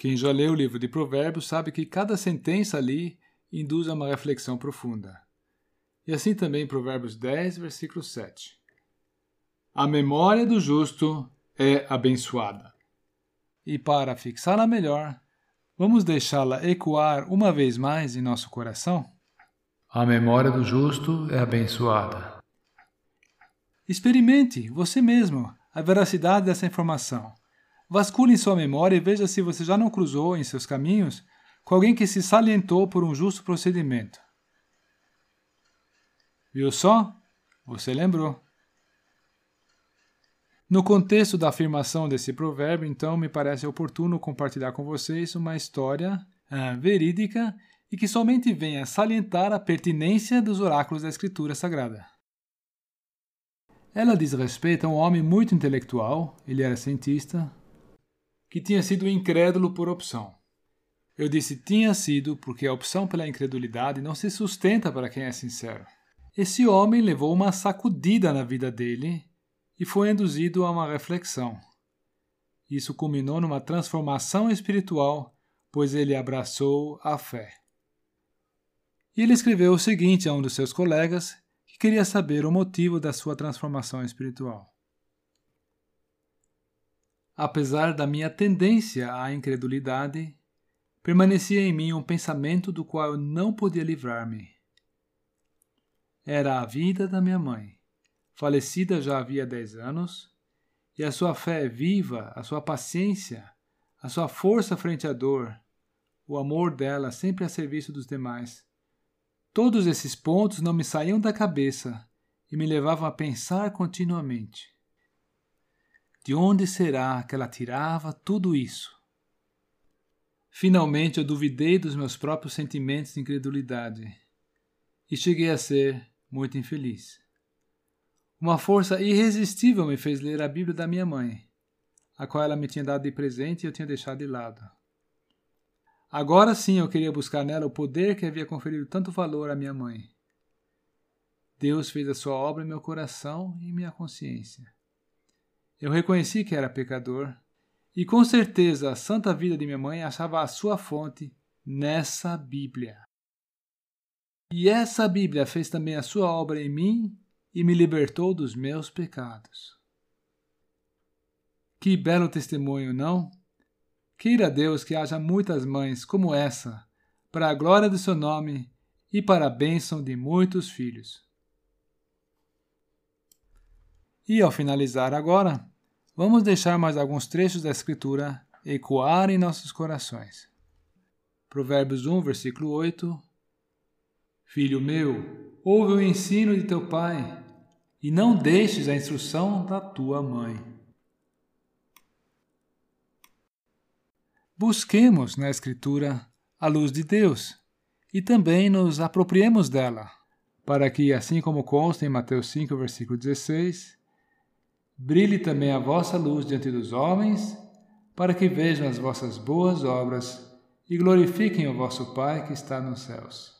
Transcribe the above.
Quem já leu o livro de Provérbios sabe que cada sentença ali induz a uma reflexão profunda. E assim também Provérbios 10, versículo 7. A memória do justo é abençoada. E para fixá-la melhor, vamos deixá-la ecoar uma vez mais em nosso coração? A memória do justo é abençoada. Experimente, você mesmo, a veracidade dessa informação. Vasculhe em sua memória e veja se você já não cruzou em seus caminhos com alguém que se salientou por um justo procedimento. Viu só? Você lembrou. No contexto da afirmação desse provérbio, então, me parece oportuno compartilhar com vocês uma história uh, verídica e que somente vem a salientar a pertinência dos oráculos da Escritura Sagrada. Ela diz respeito a um homem muito intelectual, ele era cientista, que tinha sido incrédulo por opção. Eu disse tinha sido porque a opção pela incredulidade não se sustenta para quem é sincero. Esse homem levou uma sacudida na vida dele e foi induzido a uma reflexão. Isso culminou numa transformação espiritual, pois ele abraçou a fé. E ele escreveu o seguinte a um dos seus colegas que queria saber o motivo da sua transformação espiritual. Apesar da minha tendência à incredulidade, permanecia em mim um pensamento do qual eu não podia livrar-me. Era a vida da minha mãe falecida já havia dez anos, e a sua fé viva, a sua paciência, a sua força frente à dor, o amor dela sempre a serviço dos demais. Todos esses pontos não me saíam da cabeça e me levavam a pensar continuamente. De onde será que ela tirava tudo isso? Finalmente eu duvidei dos meus próprios sentimentos de incredulidade e cheguei a ser muito infeliz. Uma força irresistível me fez ler a Bíblia da minha mãe, a qual ela me tinha dado de presente e eu tinha deixado de lado. Agora sim eu queria buscar nela o poder que havia conferido tanto valor à minha mãe. Deus fez a sua obra em meu coração e em minha consciência. Eu reconheci que era pecador e com certeza a santa vida de minha mãe achava a sua fonte nessa Bíblia. E essa Bíblia fez também a sua obra em mim e me libertou dos meus pecados. Que belo testemunho, não? Queira Deus que haja muitas mães como essa, para a glória do seu nome e para a bênção de muitos filhos. E ao finalizar agora, vamos deixar mais alguns trechos da Escritura ecoar em nossos corações. Provérbios 1, versículo 8. Filho meu, ouve o ensino de teu pai e não deixes a instrução da tua mãe. Busquemos na Escritura a luz de Deus e também nos apropriemos dela, para que, assim como consta em Mateus 5, versículo 16, brilhe também a vossa luz diante dos homens, para que vejam as vossas boas obras e glorifiquem o vosso Pai que está nos céus.